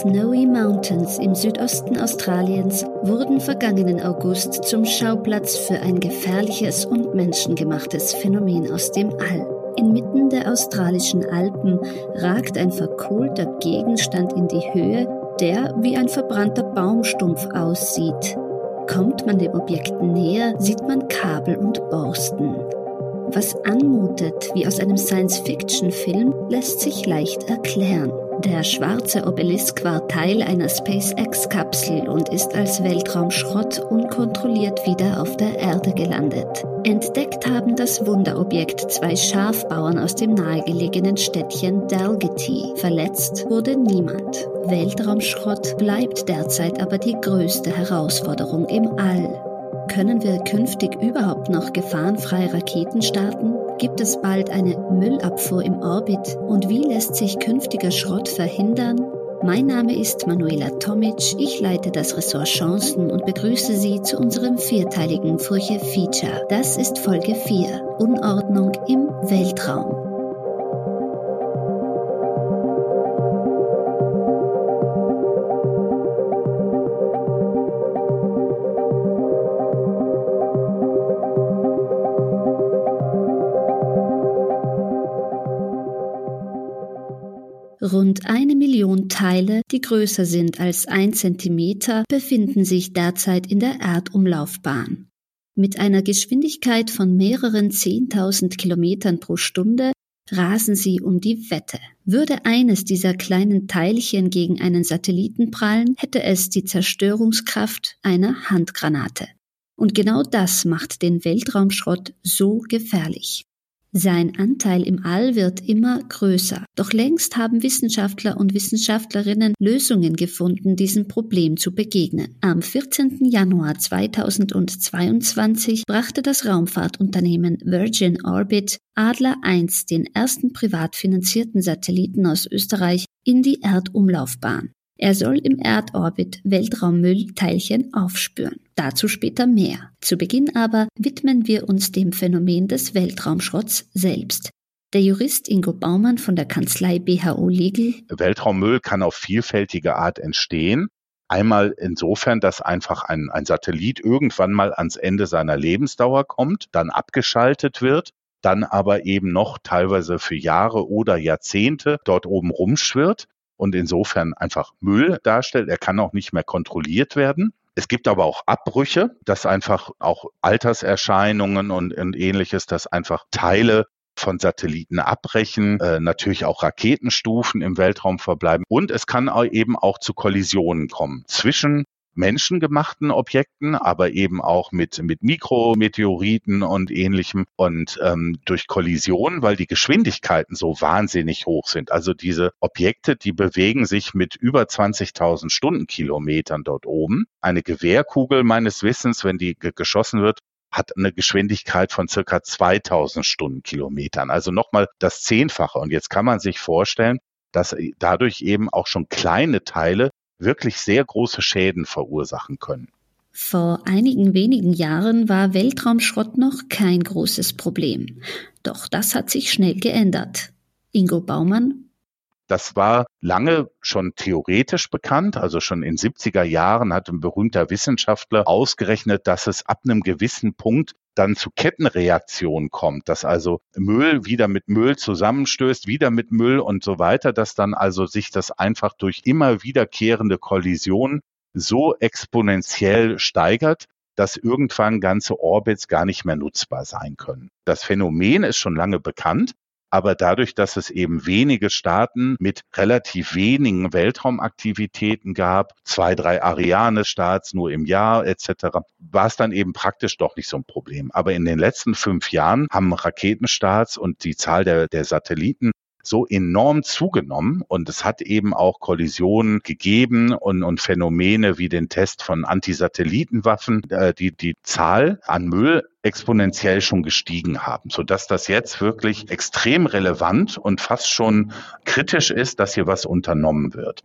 Snowy Mountains im Südosten Australiens wurden vergangenen August zum Schauplatz für ein gefährliches und menschengemachtes Phänomen aus dem All. Inmitten der australischen Alpen ragt ein verkohlter Gegenstand in die Höhe, der wie ein verbrannter Baumstumpf aussieht. Kommt man dem Objekt näher, sieht man Kabel und Borsten. Was anmutet wie aus einem Science-Fiction-Film, lässt sich leicht erklären. Der schwarze Obelisk war Teil einer SpaceX-Kapsel und ist als Weltraumschrott unkontrolliert wieder auf der Erde gelandet. Entdeckt haben das Wunderobjekt zwei Schafbauern aus dem nahegelegenen Städtchen Dalgety. Verletzt wurde niemand. Weltraumschrott bleibt derzeit aber die größte Herausforderung im All. Können wir künftig überhaupt noch gefahrenfrei Raketen starten? Gibt es bald eine Müllabfuhr im Orbit? Und wie lässt sich künftiger Schrott verhindern? Mein Name ist Manuela Tomic, ich leite das Ressort Chancen und begrüße Sie zu unserem vierteiligen Furche Feature. Das ist Folge 4, Unordnung im Weltraum. Rund eine Million Teile, die größer sind als ein Zentimeter, befinden sich derzeit in der Erdumlaufbahn. Mit einer Geschwindigkeit von mehreren Zehntausend Kilometern pro Stunde rasen sie um die Wette. Würde eines dieser kleinen Teilchen gegen einen Satelliten prallen, hätte es die Zerstörungskraft einer Handgranate. Und genau das macht den Weltraumschrott so gefährlich. Sein Anteil im All wird immer größer. Doch längst haben Wissenschaftler und Wissenschaftlerinnen Lösungen gefunden, diesem Problem zu begegnen. Am 14. Januar 2022 brachte das Raumfahrtunternehmen Virgin Orbit Adler 1 den ersten privat finanzierten Satelliten aus Österreich in die Erdumlaufbahn. Er soll im Erdorbit Weltraummüllteilchen aufspüren. Dazu später mehr. Zu Beginn aber widmen wir uns dem Phänomen des Weltraumschrotts selbst. Der Jurist Ingo Baumann von der Kanzlei BHO Legal. Weltraummüll kann auf vielfältige Art entstehen. Einmal insofern, dass einfach ein, ein Satellit irgendwann mal ans Ende seiner Lebensdauer kommt, dann abgeschaltet wird dann aber eben noch teilweise für Jahre oder Jahrzehnte dort oben rumschwirrt und insofern einfach Müll darstellt. Er kann auch nicht mehr kontrolliert werden. Es gibt aber auch Abbrüche, dass einfach auch Alterserscheinungen und, und ähnliches, dass einfach Teile von Satelliten abbrechen, äh, natürlich auch Raketenstufen im Weltraum verbleiben und es kann eben auch zu Kollisionen kommen zwischen menschengemachten Objekten, aber eben auch mit, mit Mikrometeoriten und ähnlichem und ähm, durch Kollision, weil die Geschwindigkeiten so wahnsinnig hoch sind. Also diese Objekte, die bewegen sich mit über 20.000 Stundenkilometern dort oben. Eine Gewehrkugel meines Wissens, wenn die geschossen wird, hat eine Geschwindigkeit von circa 2000 Stundenkilometern, also nochmal das Zehnfache. Und jetzt kann man sich vorstellen, dass dadurch eben auch schon kleine Teile wirklich sehr große Schäden verursachen können. Vor einigen wenigen Jahren war Weltraumschrott noch kein großes Problem. Doch das hat sich schnell geändert. Ingo Baumann. Das war lange schon theoretisch bekannt. Also schon in 70er Jahren hat ein berühmter Wissenschaftler ausgerechnet, dass es ab einem gewissen Punkt dann zu Kettenreaktionen kommt, dass also Müll wieder mit Müll zusammenstößt, wieder mit Müll und so weiter, dass dann also sich das einfach durch immer wiederkehrende Kollisionen so exponentiell steigert, dass irgendwann ganze Orbits gar nicht mehr nutzbar sein können. Das Phänomen ist schon lange bekannt, aber dadurch, dass es eben wenige Staaten mit relativ wenigen Weltraumaktivitäten gab, zwei, drei Ariane-Starts nur im Jahr etc., war es dann eben praktisch doch nicht so ein Problem. Aber in den letzten fünf Jahren haben Raketenstarts und die Zahl der, der Satelliten so enorm zugenommen und es hat eben auch Kollisionen gegeben und, und Phänomene wie den Test von Antisatellitenwaffen, äh, die die Zahl an Müll exponentiell schon gestiegen haben, sodass das jetzt wirklich extrem relevant und fast schon kritisch ist, dass hier was unternommen wird.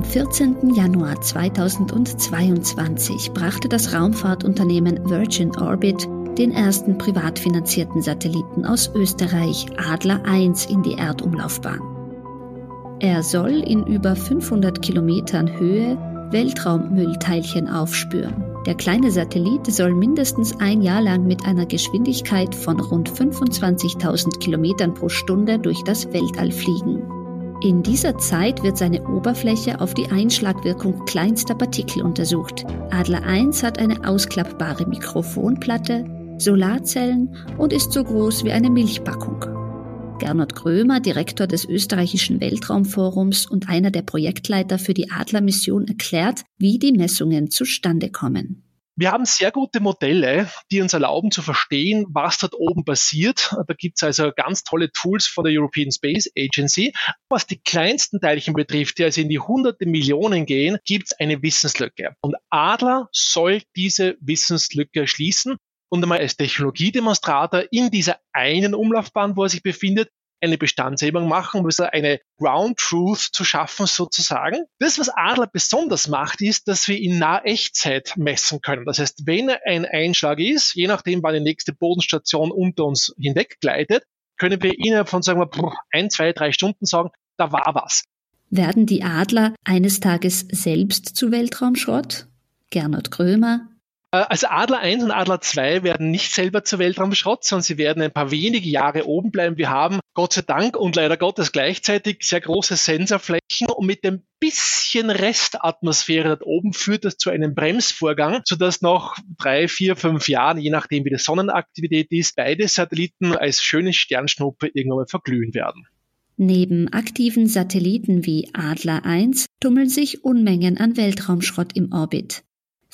14. Januar 2022 brachte das Raumfahrtunternehmen Virgin Orbit den ersten privat finanzierten Satelliten aus Österreich, Adler 1, in die Erdumlaufbahn. Er soll in über 500 Kilometern Höhe Weltraummüllteilchen aufspüren. Der kleine Satellit soll mindestens ein Jahr lang mit einer Geschwindigkeit von rund 25.000 Kilometern pro Stunde durch das Weltall fliegen. In dieser Zeit wird seine Oberfläche auf die Einschlagwirkung kleinster Partikel untersucht. Adler 1 hat eine ausklappbare Mikrofonplatte, Solarzellen und ist so groß wie eine Milchpackung. Gernot Grömer, Direktor des österreichischen Weltraumforums und einer der Projektleiter für die Adler-Mission, erklärt, wie die Messungen zustande kommen. Wir haben sehr gute Modelle, die uns erlauben zu verstehen, was dort oben passiert. Da gibt es also ganz tolle Tools von der European Space Agency. Was die kleinsten Teilchen betrifft, die also in die hunderte Millionen gehen, gibt es eine Wissenslücke. Und Adler soll diese Wissenslücke schließen und einmal als Technologiedemonstrator in dieser einen Umlaufbahn, wo er sich befindet, eine Bestandshebung machen, um eine Ground Truth zu schaffen sozusagen. Das, was Adler besonders macht, ist, dass wir in naher Echtzeit messen können. Das heißt, wenn ein Einschlag ist, je nachdem, wann die nächste Bodenstation unter uns hinweg gleitet, können wir innerhalb von, sagen wir, ein, zwei, drei Stunden sagen, da war was. Werden die Adler eines Tages selbst zu Weltraumschrott? Gernot Krömer, also Adler 1 und Adler 2 werden nicht selber zur Weltraumschrott, sondern sie werden ein paar wenige Jahre oben bleiben. Wir haben Gott sei Dank und leider Gottes gleichzeitig sehr große Sensorflächen und mit dem bisschen Restatmosphäre dort oben führt das zu einem Bremsvorgang, sodass nach drei, vier, fünf Jahren, je nachdem wie die Sonnenaktivität ist, beide Satelliten als schöne Sternschnuppe irgendwann mal verglühen werden. Neben aktiven Satelliten wie Adler 1 tummeln sich Unmengen an Weltraumschrott im Orbit.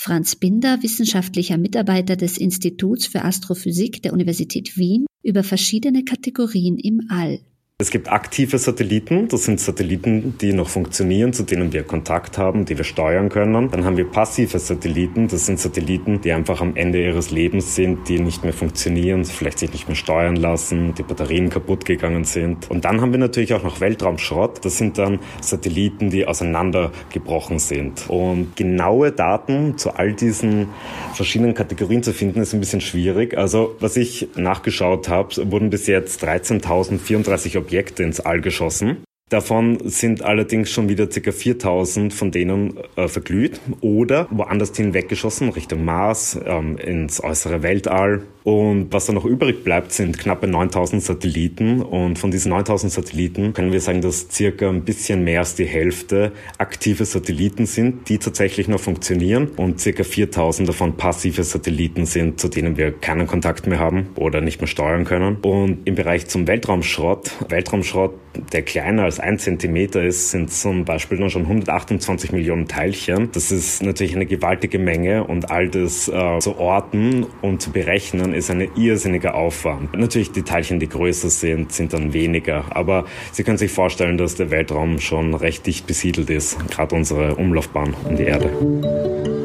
Franz Binder, wissenschaftlicher Mitarbeiter des Instituts für Astrophysik der Universität Wien, über verschiedene Kategorien im All. Es gibt aktive Satelliten, das sind Satelliten, die noch funktionieren, zu denen wir Kontakt haben, die wir steuern können. Dann haben wir passive Satelliten, das sind Satelliten, die einfach am Ende ihres Lebens sind, die nicht mehr funktionieren, vielleicht sich nicht mehr steuern lassen, die Batterien kaputt gegangen sind. Und dann haben wir natürlich auch noch Weltraumschrott, das sind dann Satelliten, die auseinandergebrochen sind. Und genaue Daten zu all diesen verschiedenen Kategorien zu finden, ist ein bisschen schwierig. Also was ich nachgeschaut habe, wurden bis jetzt 13.034 Objekte ins All geschossen. Davon sind allerdings schon wieder ca. 4000 von denen äh, verglüht oder woanders hin weggeschossen, Richtung Mars, ähm, ins äußere Weltall. Und was dann noch übrig bleibt, sind knappe 9000 Satelliten. Und von diesen 9000 Satelliten können wir sagen, dass circa ein bisschen mehr als die Hälfte aktive Satelliten sind, die tatsächlich noch funktionieren. Und circa 4000 davon passive Satelliten sind, zu denen wir keinen Kontakt mehr haben oder nicht mehr steuern können. Und im Bereich zum Weltraumschrott, Weltraumschrott, der kleiner als ein Zentimeter ist, sind zum Beispiel dann schon 128 Millionen Teilchen. Das ist natürlich eine gewaltige Menge und all das äh, zu orten und zu berechnen ist ein irrsinniger Aufwand. Natürlich die Teilchen, die größer sind, sind dann weniger. Aber Sie können sich vorstellen, dass der Weltraum schon recht dicht besiedelt ist, gerade unsere Umlaufbahn um die Erde.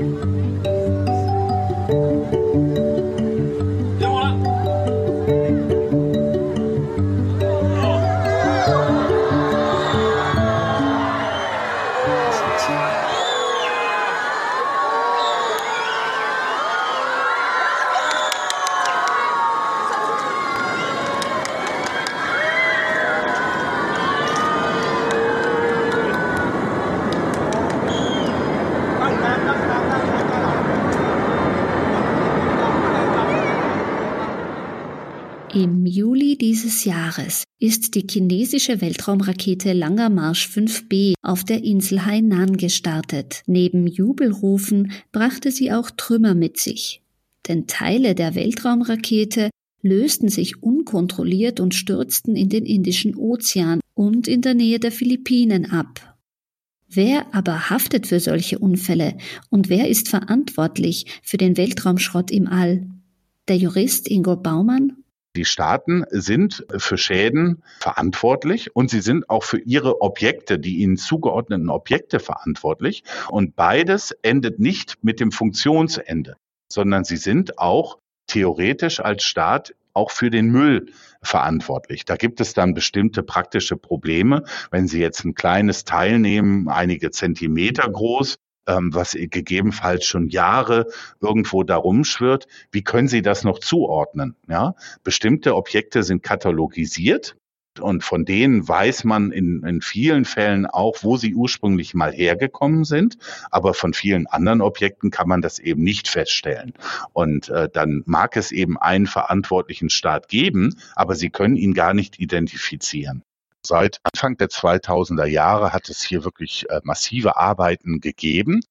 Jahres ist die chinesische Weltraumrakete Langer Marsch 5B auf der Insel Hainan gestartet. Neben Jubelrufen brachte sie auch Trümmer mit sich. Denn Teile der Weltraumrakete lösten sich unkontrolliert und stürzten in den Indischen Ozean und in der Nähe der Philippinen ab. Wer aber haftet für solche Unfälle und wer ist verantwortlich für den Weltraumschrott im All? Der Jurist Ingo Baumann die Staaten sind für Schäden verantwortlich und sie sind auch für ihre Objekte, die ihnen zugeordneten Objekte verantwortlich. Und beides endet nicht mit dem Funktionsende, sondern sie sind auch theoretisch als Staat auch für den Müll verantwortlich. Da gibt es dann bestimmte praktische Probleme. Wenn Sie jetzt ein kleines Teil nehmen, einige Zentimeter groß, ähm, was gegebenenfalls schon Jahre irgendwo da rumschwirrt, wie können Sie das noch zuordnen? Ja, bestimmte Objekte sind katalogisiert und von denen weiß man in, in vielen Fällen auch, wo sie ursprünglich mal hergekommen sind. Aber von vielen anderen Objekten kann man das eben nicht feststellen. Und äh, dann mag es eben einen verantwortlichen Staat geben, aber sie können ihn gar nicht identifizieren. Seit Anfang der 2000er Jahre hat es hier wirklich äh, massive Arbeiten gegeben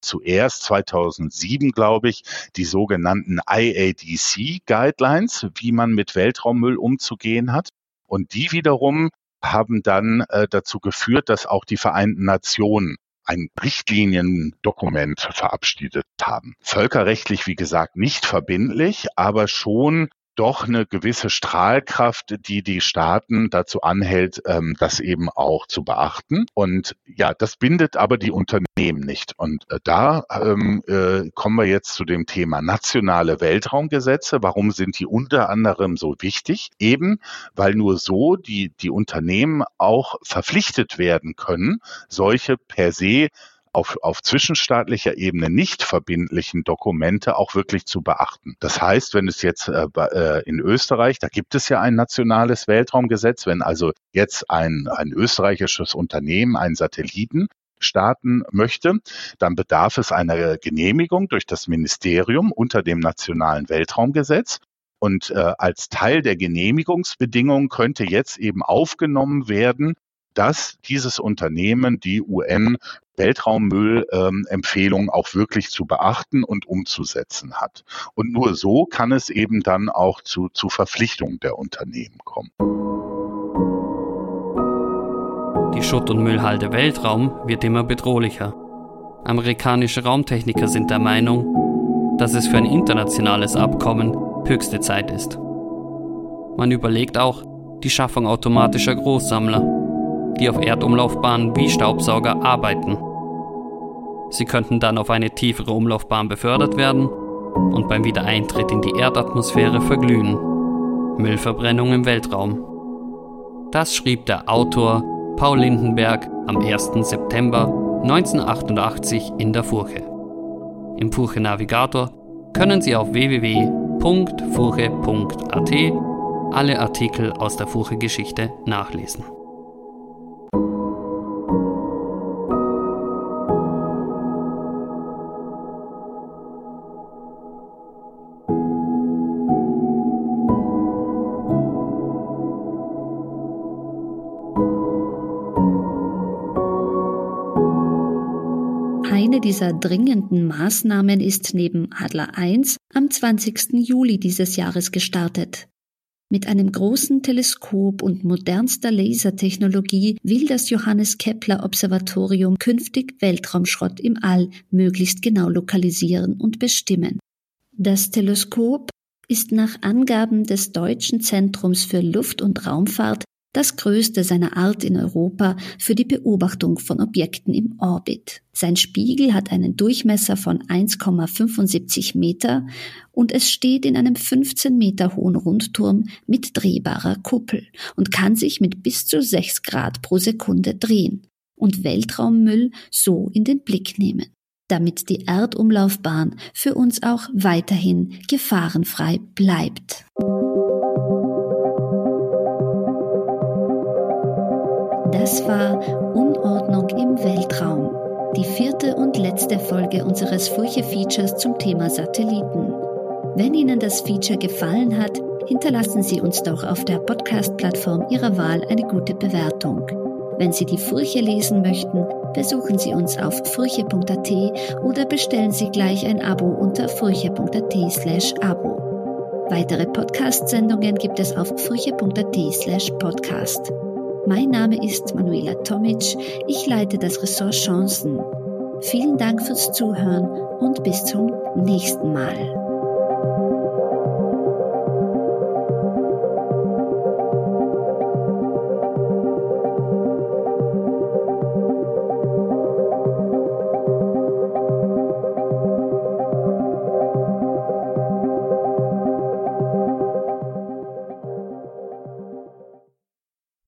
zuerst 2007, glaube ich, die sogenannten IADC Guidelines, wie man mit Weltraummüll umzugehen hat. Und die wiederum haben dann äh, dazu geführt, dass auch die Vereinten Nationen ein Richtliniendokument verabschiedet haben. Völkerrechtlich, wie gesagt, nicht verbindlich, aber schon doch eine gewisse Strahlkraft, die die Staaten dazu anhält, ähm, das eben auch zu beachten. Und ja, das bindet aber die Unternehmen nicht. Und äh, da ähm, äh, kommen wir jetzt zu dem Thema nationale Weltraumgesetze. Warum sind die unter anderem so wichtig? Eben, weil nur so die, die Unternehmen auch verpflichtet werden können, solche per se auf, auf zwischenstaatlicher Ebene nicht verbindlichen Dokumente auch wirklich zu beachten. Das heißt, wenn es jetzt äh, äh, in Österreich, da gibt es ja ein nationales Weltraumgesetz, wenn also jetzt ein, ein österreichisches Unternehmen einen Satelliten starten möchte, dann bedarf es einer Genehmigung durch das Ministerium unter dem nationalen Weltraumgesetz. Und äh, als Teil der Genehmigungsbedingungen könnte jetzt eben aufgenommen werden, dass dieses Unternehmen die UN Weltraummüllempfehlung ähm, auch wirklich zu beachten und umzusetzen hat. Und nur so kann es eben dann auch zu, zu Verpflichtungen der Unternehmen kommen. Die Schutt- und Müllhalde Weltraum wird immer bedrohlicher. Amerikanische Raumtechniker sind der Meinung, dass es für ein internationales Abkommen höchste Zeit ist. Man überlegt auch die Schaffung automatischer Großsammler, die auf Erdumlaufbahnen wie Staubsauger arbeiten Sie könnten dann auf eine tiefere Umlaufbahn befördert werden und beim Wiedereintritt in die Erdatmosphäre verglühen. Müllverbrennung im Weltraum. Das schrieb der Autor Paul Lindenberg am 1. September 1988 in der Furche. Im Furche Navigator können Sie auf www.furche.at alle Artikel aus der Furche Geschichte nachlesen. Dieser dringenden Maßnahmen ist neben Adler 1 am 20. Juli dieses Jahres gestartet. Mit einem großen Teleskop und modernster Lasertechnologie will das Johannes Kepler Observatorium künftig Weltraumschrott im All möglichst genau lokalisieren und bestimmen. Das Teleskop ist nach Angaben des Deutschen Zentrums für Luft- und Raumfahrt das größte seiner Art in Europa für die Beobachtung von Objekten im Orbit. Sein Spiegel hat einen Durchmesser von 1,75 Meter und es steht in einem 15 Meter hohen Rundturm mit drehbarer Kuppel und kann sich mit bis zu 6 Grad pro Sekunde drehen und Weltraummüll so in den Blick nehmen damit die Erdumlaufbahn für uns auch weiterhin gefahrenfrei bleibt. Das war Unordnung im Weltraum, die vierte und letzte Folge unseres Furche-Features zum Thema Satelliten. Wenn Ihnen das Feature gefallen hat, hinterlassen Sie uns doch auf der Podcast-Plattform Ihrer Wahl eine gute Bewertung. Wenn Sie die Furche lesen möchten, besuchen Sie uns auf furche.at oder bestellen Sie gleich ein Abo unter furche.at slash Abo. Weitere Podcast-Sendungen gibt es auf furche.at slash podcast. Mein Name ist Manuela Tomic. Ich leite das Ressort Chancen. Vielen Dank fürs Zuhören und bis zum nächsten Mal.